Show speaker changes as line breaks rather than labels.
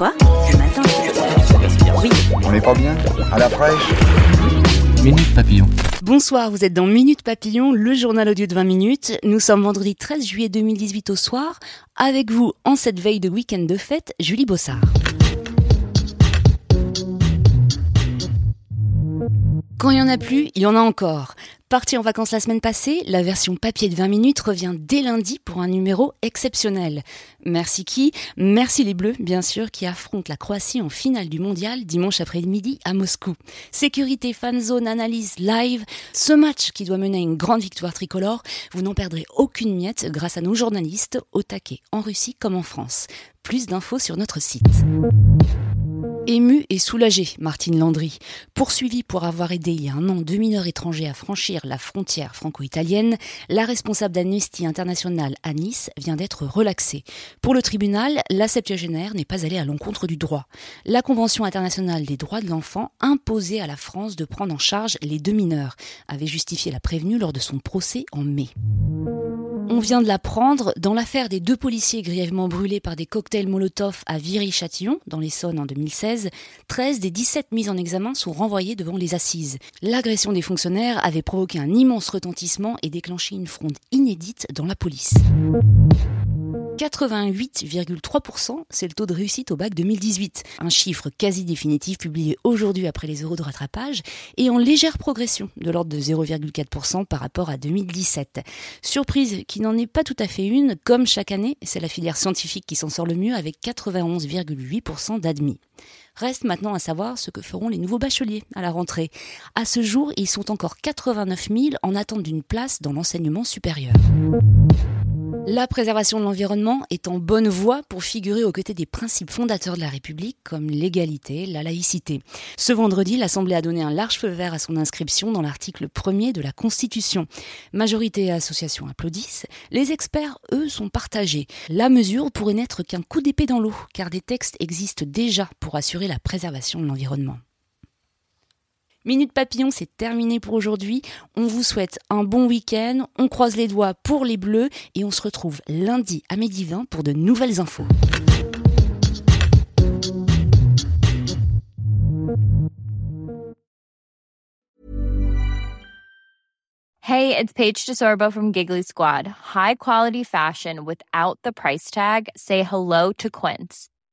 Quoi Ce matin Oui.
On n'est pas bien À la fraîche
Minute Papillon.
Bonsoir, vous êtes dans Minute Papillon, le journal audio de 20 minutes. Nous sommes vendredi 13 juillet 2018 au soir. Avec vous, en cette veille de week-end de fête, Julie Bossard. Quand il n'y en a plus, il y en a encore. Parti en vacances la semaine passée, la version papier de 20 minutes revient dès lundi pour un numéro exceptionnel. Merci qui? Merci les Bleus, bien sûr, qui affrontent la Croatie en finale du mondial dimanche après-midi à Moscou. Sécurité, fan zone, analyse, live. Ce match qui doit mener à une grande victoire tricolore, vous n'en perdrez aucune miette grâce à nos journalistes au taquet en Russie comme en France. Plus d'infos sur notre site. Ému et soulagé, Martine Landry. Poursuivie pour avoir aidé il y a un an deux mineurs étrangers à franchir la frontière franco-italienne, la responsable d'Amnesty International à Nice vient d'être relaxée. Pour le tribunal, la septuagénaire n'est pas allée à l'encontre du droit. La Convention internationale des droits de l'enfant imposait à la France de prendre en charge les deux mineurs, avait justifié la prévenue lors de son procès en mai. On vient de l'apprendre dans l'affaire des deux policiers grièvement brûlés par des cocktails Molotov à Viry-Châtillon, dans l'Essonne en 2016. 13 des 17 mises en examen sont renvoyés devant les assises. L'agression des fonctionnaires avait provoqué un immense retentissement et déclenché une fronde inédite dans la police. 88,3%, c'est le taux de réussite au bac 2018. Un chiffre quasi définitif publié aujourd'hui après les euros de rattrapage et en légère progression de l'ordre de 0,4% par rapport à 2017. Surprise qui n'en est pas tout à fait une, comme chaque année, c'est la filière scientifique qui s'en sort le mieux avec 91,8% d'admis. Reste maintenant à savoir ce que feront les nouveaux bacheliers à la rentrée. À ce jour, ils sont encore 89 000 en attente d'une place dans l'enseignement supérieur. La préservation de l'environnement est en bonne voie pour figurer aux côtés des principes fondateurs de la République comme l'égalité, la laïcité. Ce vendredi, l'Assemblée a donné un large feu vert à son inscription dans l'article 1er de la Constitution. Majorité et associations applaudissent. Les experts, eux, sont partagés. La mesure pourrait n'être qu'un coup d'épée dans l'eau, car des textes existent déjà pour assurer la préservation de l'environnement. Minute Papillon, c'est terminé pour aujourd'hui. On vous souhaite un bon week-end. On croise les doigts pour les bleus et on se retrouve lundi à midi 20 pour de nouvelles infos.
Hey, it's Paige DeSorbo from Giggly Squad. High quality fashion without the price tag. Say hello to Quince.